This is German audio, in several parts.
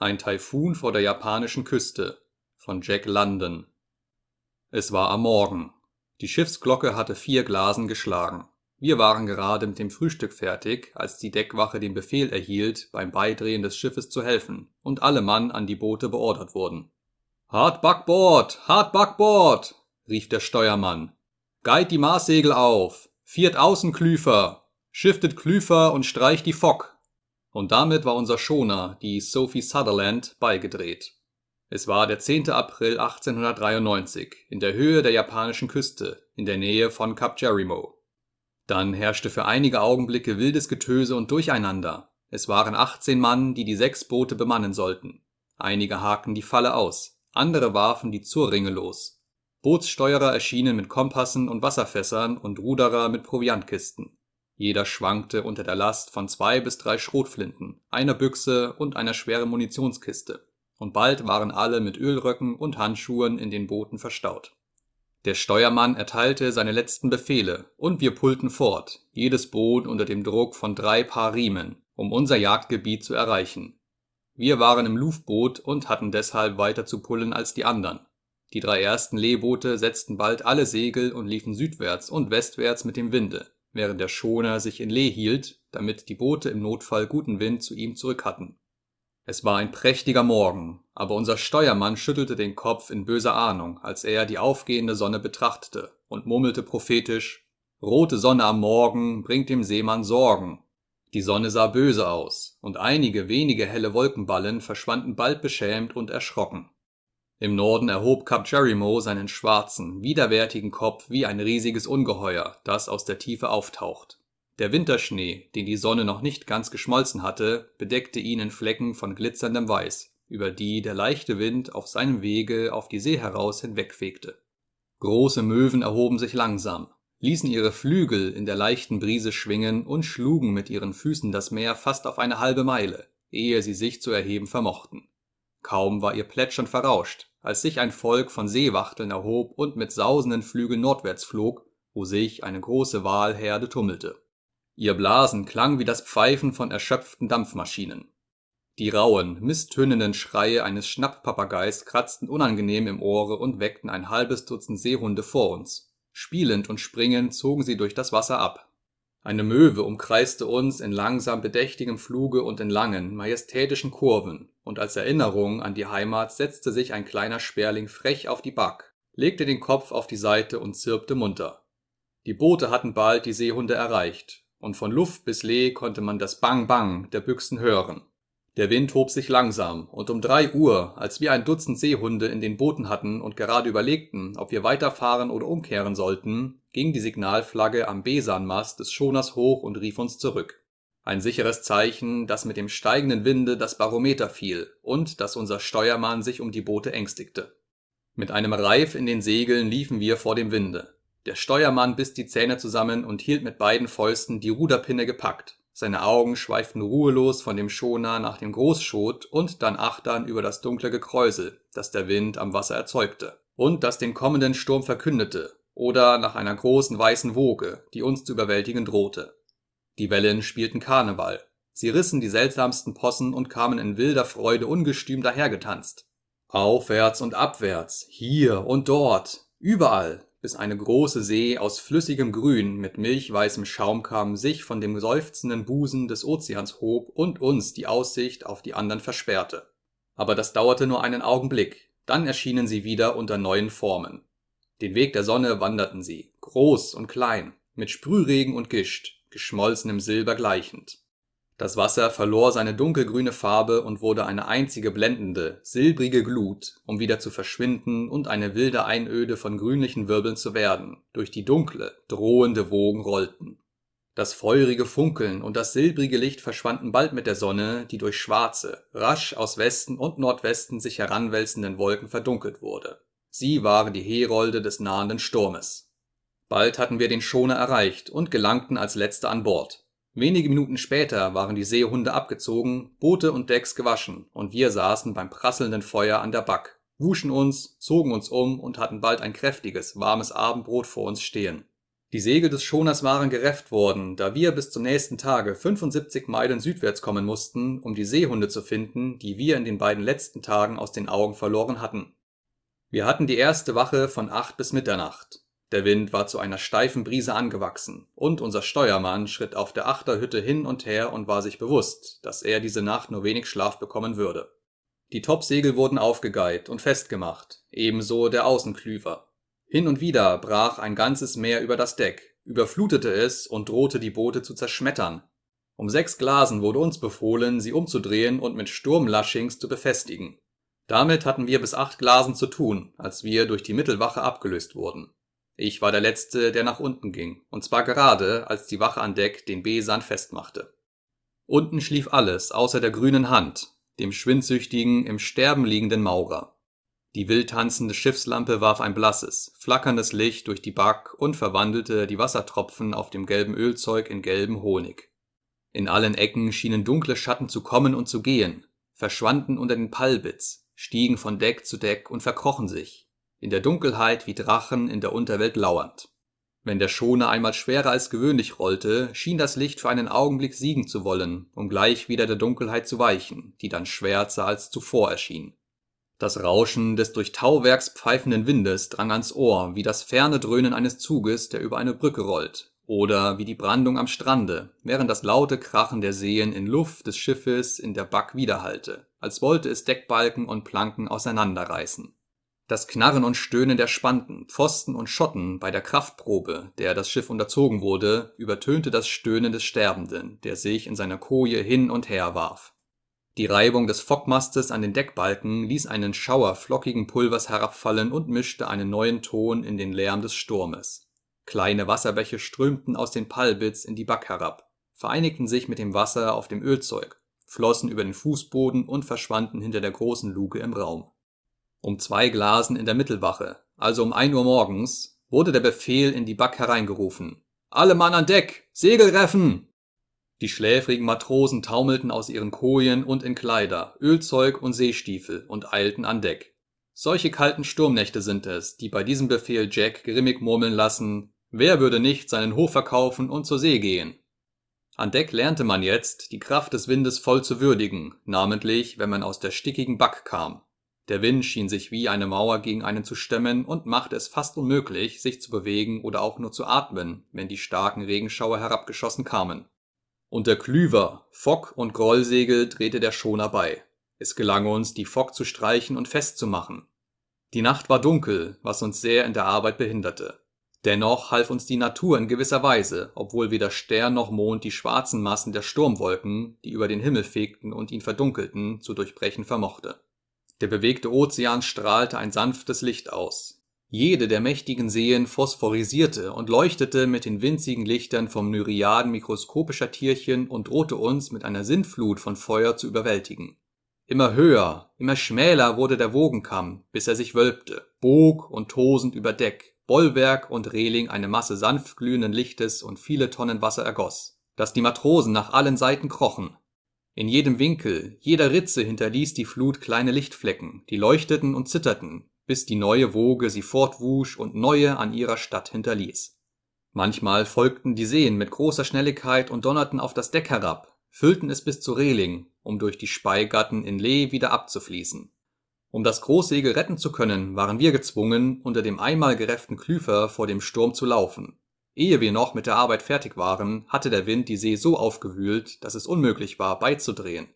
Ein Taifun vor der japanischen Küste von Jack London Es war am Morgen. Die Schiffsglocke hatte vier Glasen geschlagen. Wir waren gerade mit dem Frühstück fertig, als die Deckwache den Befehl erhielt, beim Beidrehen des Schiffes zu helfen, und alle Mann an die Boote beordert wurden. Hart Backbord, hart Backbord, rief der Steuermann. Geit die Maßsegel auf, viert Außenklüfer, shiftet Klüfer und streicht die Fock. Und damit war unser Schoner, die Sophie Sutherland, beigedreht. Es war der 10. April 1893 in der Höhe der japanischen Küste, in der Nähe von Kap Jerimo. Dann herrschte für einige Augenblicke wildes Getöse und Durcheinander. Es waren 18 Mann, die die sechs Boote bemannen sollten. Einige hakten die Falle aus, andere warfen die Zurringe los. Bootssteuerer erschienen mit Kompassen und Wasserfässern und Ruderer mit Proviantkisten. Jeder schwankte unter der Last von zwei bis drei Schrotflinten, einer Büchse und einer schweren Munitionskiste. Und bald waren alle mit Ölröcken und Handschuhen in den Booten verstaut. Der Steuermann erteilte seine letzten Befehle, und wir pullten fort, jedes Boot unter dem Druck von drei Paar Riemen, um unser Jagdgebiet zu erreichen. Wir waren im Luftboot und hatten deshalb weiter zu pullen als die anderen. Die drei ersten Lehboote setzten bald alle Segel und liefen südwärts und westwärts mit dem Winde, während der Schoner sich in Lee hielt, damit die Boote im Notfall guten Wind zu ihm zurück hatten es war ein prächtiger Morgen, aber unser Steuermann schüttelte den Kopf in böser Ahnung, als er die aufgehende Sonne betrachtete und murmelte prophetisch Rote Sonne am Morgen bringt dem Seemann Sorgen. Die Sonne sah böse aus, und einige wenige helle Wolkenballen verschwanden bald beschämt und erschrocken. Im Norden erhob Kap Jerimo seinen schwarzen, widerwärtigen Kopf wie ein riesiges Ungeheuer, das aus der Tiefe auftaucht. Der Winterschnee, den die Sonne noch nicht ganz geschmolzen hatte, bedeckte ihn in Flecken von glitzerndem Weiß, über die der leichte Wind auf seinem Wege auf die See heraus hinwegfegte. Große Möwen erhoben sich langsam, ließen ihre Flügel in der leichten Brise schwingen und schlugen mit ihren Füßen das Meer fast auf eine halbe Meile, ehe sie sich zu erheben vermochten. Kaum war ihr Plätschern verrauscht, als sich ein Volk von Seewachteln erhob und mit sausenden Flügeln nordwärts flog, wo sich eine große Walherde tummelte. Ihr Blasen klang wie das Pfeifen von erschöpften Dampfmaschinen. Die rauen, misstönenden Schreie eines Schnapppapageis kratzten unangenehm im Ohre und weckten ein halbes Dutzend Seehunde vor uns. Spielend und springend zogen sie durch das Wasser ab. Eine Möwe umkreiste uns in langsam bedächtigem Fluge und in langen, majestätischen Kurven, und als Erinnerung an die Heimat setzte sich ein kleiner Sperling frech auf die Back, legte den Kopf auf die Seite und zirpte munter. Die Boote hatten bald die Seehunde erreicht, und von Luft bis Lee konnte man das Bang Bang der Büchsen hören. Der Wind hob sich langsam, und um drei Uhr, als wir ein Dutzend Seehunde in den Booten hatten und gerade überlegten, ob wir weiterfahren oder umkehren sollten, ging die Signalflagge am Besanmast des Schoners hoch und rief uns zurück. Ein sicheres Zeichen, dass mit dem steigenden Winde das Barometer fiel und dass unser Steuermann sich um die Boote ängstigte. Mit einem Reif in den Segeln liefen wir vor dem Winde. Der Steuermann biss die Zähne zusammen und hielt mit beiden Fäusten die Ruderpinne gepackt. Seine Augen schweiften ruhelos von dem Schoner nach dem Großschot und dann achtern über das dunkle Gekräusel, das der Wind am Wasser erzeugte und das den kommenden Sturm verkündete, oder nach einer großen weißen Woge, die uns zu überwältigen drohte. Die Wellen spielten Karneval. Sie rissen die seltsamsten Possen und kamen in wilder Freude ungestüm dahergetanzt. Aufwärts und abwärts, hier und dort, überall, bis eine große See aus flüssigem Grün mit milchweißem Schaumkamm sich von dem seufzenden Busen des Ozeans hob und uns die Aussicht auf die anderen versperrte. Aber das dauerte nur einen Augenblick, dann erschienen sie wieder unter neuen Formen. Den Weg der Sonne wanderten sie, groß und klein, mit Sprühregen und Gischt, geschmolzenem Silber gleichend. Das Wasser verlor seine dunkelgrüne Farbe und wurde eine einzige blendende, silbrige Glut, um wieder zu verschwinden und eine wilde Einöde von grünlichen Wirbeln zu werden, durch die dunkle, drohende Wogen rollten. Das feurige Funkeln und das silbrige Licht verschwanden bald mit der Sonne, die durch schwarze, rasch aus Westen und Nordwesten sich heranwälzenden Wolken verdunkelt wurde. Sie waren die Herolde des nahenden Sturmes. Bald hatten wir den Schoner erreicht und gelangten als letzte an Bord. Wenige Minuten später waren die Seehunde abgezogen, Boote und Decks gewaschen, und wir saßen beim prasselnden Feuer an der Back, wuschen uns, zogen uns um und hatten bald ein kräftiges, warmes Abendbrot vor uns stehen. Die Segel des Schoners waren gerefft worden, da wir bis zum nächsten Tage 75 Meilen südwärts kommen mussten, um die Seehunde zu finden, die wir in den beiden letzten Tagen aus den Augen verloren hatten. Wir hatten die erste Wache von acht bis Mitternacht. Der Wind war zu einer steifen Brise angewachsen, und unser Steuermann schritt auf der Achterhütte hin und her und war sich bewusst, dass er diese Nacht nur wenig Schlaf bekommen würde. Die Topsegel wurden aufgegeilt und festgemacht, ebenso der Außenklüver. Hin und wieder brach ein ganzes Meer über das Deck, überflutete es und drohte die Boote zu zerschmettern. Um sechs Glasen wurde uns befohlen, sie umzudrehen und mit Sturmlaschings zu befestigen. Damit hatten wir bis acht Glasen zu tun, als wir durch die Mittelwache abgelöst wurden. Ich war der Letzte, der nach unten ging, und zwar gerade, als die Wache an Deck den B-Sand festmachte. Unten schlief alles, außer der grünen Hand, dem schwindsüchtigen, im Sterben liegenden Maurer. Die wild tanzende Schiffslampe warf ein blasses, flackerndes Licht durch die Back und verwandelte die Wassertropfen auf dem gelben Ölzeug in gelben Honig. In allen Ecken schienen dunkle Schatten zu kommen und zu gehen, verschwanden unter den Pallbits, stiegen von Deck zu Deck und verkrochen sich, in der Dunkelheit wie Drachen in der Unterwelt lauernd. Wenn der Schoner einmal schwerer als gewöhnlich rollte, schien das Licht für einen Augenblick siegen zu wollen, um gleich wieder der Dunkelheit zu weichen, die dann schwärzer als zuvor erschien. Das Rauschen des durch Tauwerks pfeifenden Windes drang ans Ohr wie das ferne Dröhnen eines Zuges, der über eine Brücke rollt, oder wie die Brandung am Strande, während das laute Krachen der Seen in Luft des Schiffes in der Back widerhallte, als wollte es Deckbalken und Planken auseinanderreißen. Das Knarren und Stöhnen der Spanten, Pfosten und Schotten bei der Kraftprobe, der das Schiff unterzogen wurde, übertönte das Stöhnen des Sterbenden, der sich in seiner Koje hin und her warf. Die Reibung des Fockmastes an den Deckbalken ließ einen Schauer flockigen Pulvers herabfallen und mischte einen neuen Ton in den Lärm des Sturmes. Kleine Wasserbäche strömten aus den Pallbits in die Back herab, vereinigten sich mit dem Wasser auf dem Ölzeug, flossen über den Fußboden und verschwanden hinter der großen Luke im Raum. Um zwei Glasen in der Mittelwache, also um ein Uhr morgens, wurde der Befehl in die Back hereingerufen. Alle Mann an Deck! Segel reffen! Die schläfrigen Matrosen taumelten aus ihren Kojen und in Kleider, Ölzeug und Seestiefel und eilten an Deck. Solche kalten Sturmnächte sind es, die bei diesem Befehl Jack grimmig murmeln lassen, wer würde nicht seinen Hof verkaufen und zur See gehen? An Deck lernte man jetzt, die Kraft des Windes voll zu würdigen, namentlich, wenn man aus der stickigen Back kam. Der Wind schien sich wie eine Mauer gegen einen zu stemmen und machte es fast unmöglich, sich zu bewegen oder auch nur zu atmen, wenn die starken Regenschauer herabgeschossen kamen. Unter Klüver, Fock und Grollsegel drehte der Schoner bei. Es gelang uns, die Fock zu streichen und festzumachen. Die Nacht war dunkel, was uns sehr in der Arbeit behinderte. Dennoch half uns die Natur in gewisser Weise, obwohl weder Stern noch Mond die schwarzen Massen der Sturmwolken, die über den Himmel fegten und ihn verdunkelten, zu durchbrechen vermochte. Der bewegte Ozean strahlte ein sanftes Licht aus, jede der mächtigen Seen phosphorisierte und leuchtete mit den winzigen Lichtern von Myriaden mikroskopischer Tierchen und drohte uns mit einer Sintflut von Feuer zu überwältigen. Immer höher, immer schmäler wurde der Wogenkamm, bis er sich wölbte, bog und tosend über Deck, Bollwerk und Reling eine Masse sanft glühenden Lichtes und viele Tonnen Wasser ergoss, dass die Matrosen nach allen Seiten krochen. In jedem Winkel, jeder Ritze hinterließ die Flut kleine Lichtflecken, die leuchteten und zitterten, bis die neue Woge sie fortwusch und neue an ihrer Stadt hinterließ. Manchmal folgten die Seen mit großer Schnelligkeit und donnerten auf das Deck herab, füllten es bis zu Reling, um durch die Speigatten in Lee wieder abzufließen. Um das Großsegel retten zu können, waren wir gezwungen, unter dem einmal gerefften Klüfer vor dem Sturm zu laufen. Ehe wir noch mit der Arbeit fertig waren, hatte der Wind die See so aufgewühlt, dass es unmöglich war, beizudrehen.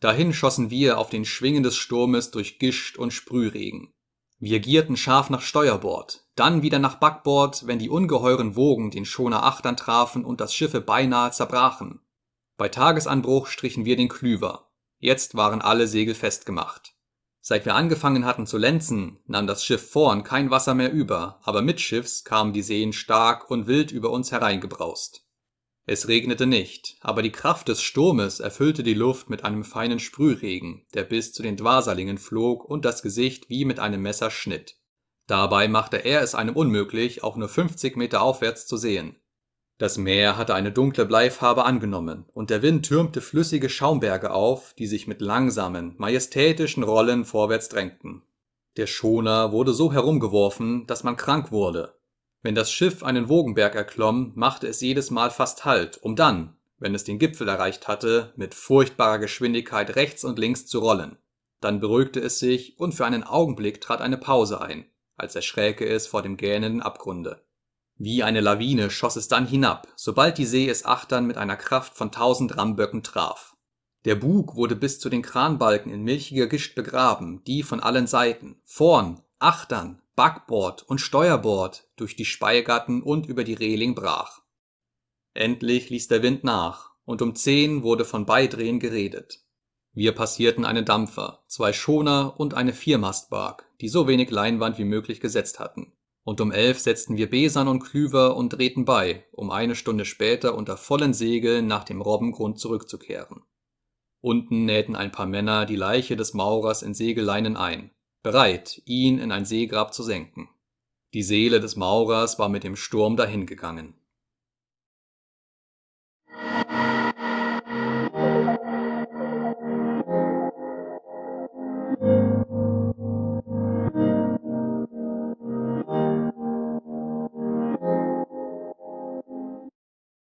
Dahin schossen wir auf den Schwingen des Sturmes durch Gischt und Sprühregen. Wir gierten scharf nach Steuerbord, dann wieder nach Backbord, wenn die ungeheuren Wogen den Schoner Achtern trafen und das Schiffe beinahe zerbrachen. Bei Tagesanbruch strichen wir den Klüver. Jetzt waren alle Segel festgemacht. Seit wir angefangen hatten zu lenzen, nahm das Schiff vorn kein Wasser mehr über, aber mitschiffs kamen die Seen stark und wild über uns hereingebraust. Es regnete nicht, aber die Kraft des Sturmes erfüllte die Luft mit einem feinen Sprühregen, der bis zu den Dwasalingen flog und das Gesicht wie mit einem Messer schnitt. Dabei machte er es einem unmöglich, auch nur 50 Meter aufwärts zu sehen. Das Meer hatte eine dunkle Bleifarbe angenommen, und der Wind türmte flüssige Schaumberge auf, die sich mit langsamen, majestätischen Rollen vorwärts drängten. Der Schoner wurde so herumgeworfen, dass man krank wurde, Wenn das Schiff einen Wogenberg erklomm, machte es jedes Mal fast Halt, um dann, wenn es den Gipfel erreicht hatte, mit furchtbarer Geschwindigkeit rechts und links zu rollen. Dann beruhigte es sich und für einen Augenblick trat eine Pause ein, als erschräke es vor dem gähnenden Abgrunde. Wie eine Lawine schoss es dann hinab, sobald die See es Achtern mit einer Kraft von tausend Rammböcken traf. Der Bug wurde bis zu den Kranbalken in milchiger Gischt begraben, die von allen Seiten, vorn, Achtern, Backbord und Steuerbord durch die Speigatten und über die Reling brach. Endlich ließ der Wind nach, und um zehn wurde von Beidrehen geredet. Wir passierten einen Dampfer, zwei Schoner und eine Viermastbark, die so wenig Leinwand wie möglich gesetzt hatten. Und um elf setzten wir Besan und Klüver und drehten bei, um eine Stunde später unter vollen Segeln nach dem Robbengrund zurückzukehren. Unten nähten ein paar Männer die Leiche des Maurers in Segelleinen ein, bereit, ihn in ein Seegrab zu senken. Die Seele des Maurers war mit dem Sturm dahingegangen